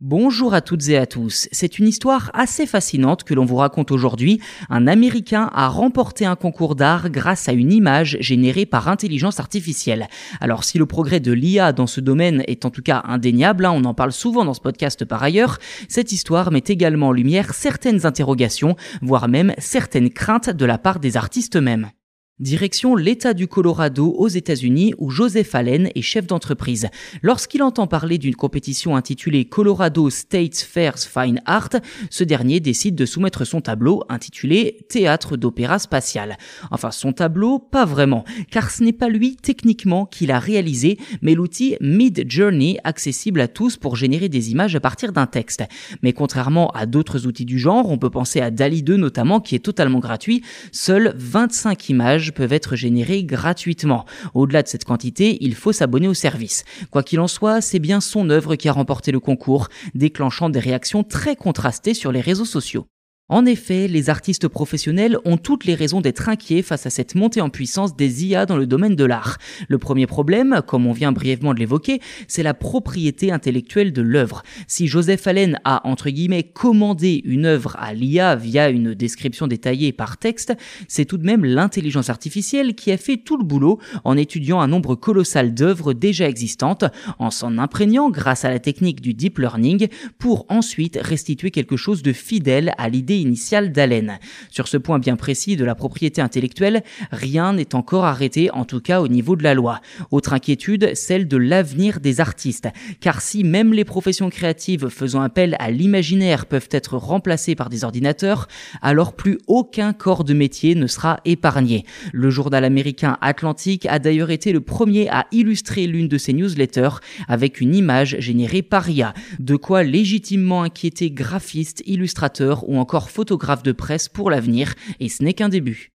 Bonjour à toutes et à tous. C'est une histoire assez fascinante que l'on vous raconte aujourd'hui. Un Américain a remporté un concours d'art grâce à une image générée par intelligence artificielle. Alors si le progrès de l'IA dans ce domaine est en tout cas indéniable, hein, on en parle souvent dans ce podcast par ailleurs, cette histoire met également en lumière certaines interrogations, voire même certaines craintes de la part des artistes eux-mêmes. Direction l'État du Colorado aux États-Unis où Joseph Allen est chef d'entreprise. Lorsqu'il entend parler d'une compétition intitulée Colorado State Fairs Fine Art, ce dernier décide de soumettre son tableau intitulé Théâtre d'opéra spatial. Enfin son tableau, pas vraiment, car ce n'est pas lui techniquement qui l'a réalisé, mais l'outil Mid Journey accessible à tous pour générer des images à partir d'un texte. Mais contrairement à d'autres outils du genre, on peut penser à DALI 2 notamment qui est totalement gratuit, seules 25 images peuvent être générés gratuitement. Au-delà de cette quantité, il faut s'abonner au service. Quoi qu'il en soit, c'est bien son œuvre qui a remporté le concours, déclenchant des réactions très contrastées sur les réseaux sociaux. En effet, les artistes professionnels ont toutes les raisons d'être inquiets face à cette montée en puissance des IA dans le domaine de l'art. Le premier problème, comme on vient brièvement de l'évoquer, c'est la propriété intellectuelle de l'œuvre. Si Joseph Allen a, entre guillemets, commandé une œuvre à l'IA via une description détaillée par texte, c'est tout de même l'intelligence artificielle qui a fait tout le boulot en étudiant un nombre colossal d'œuvres déjà existantes, en s'en imprégnant grâce à la technique du deep learning pour ensuite restituer quelque chose de fidèle à initiale d'Allen. Sur ce point bien précis de la propriété intellectuelle, rien n'est encore arrêté, en tout cas au niveau de la loi. Autre inquiétude, celle de l'avenir des artistes. Car si même les professions créatives faisant appel à l'imaginaire peuvent être remplacées par des ordinateurs, alors plus aucun corps de métier ne sera épargné. Le journal américain Atlantic a d'ailleurs été le premier à illustrer l'une de ses newsletters avec une image générée par IA, de quoi légitimement inquiéter graphistes, illustrateurs ou encore photographe de presse pour l'avenir, et ce n'est qu'un début.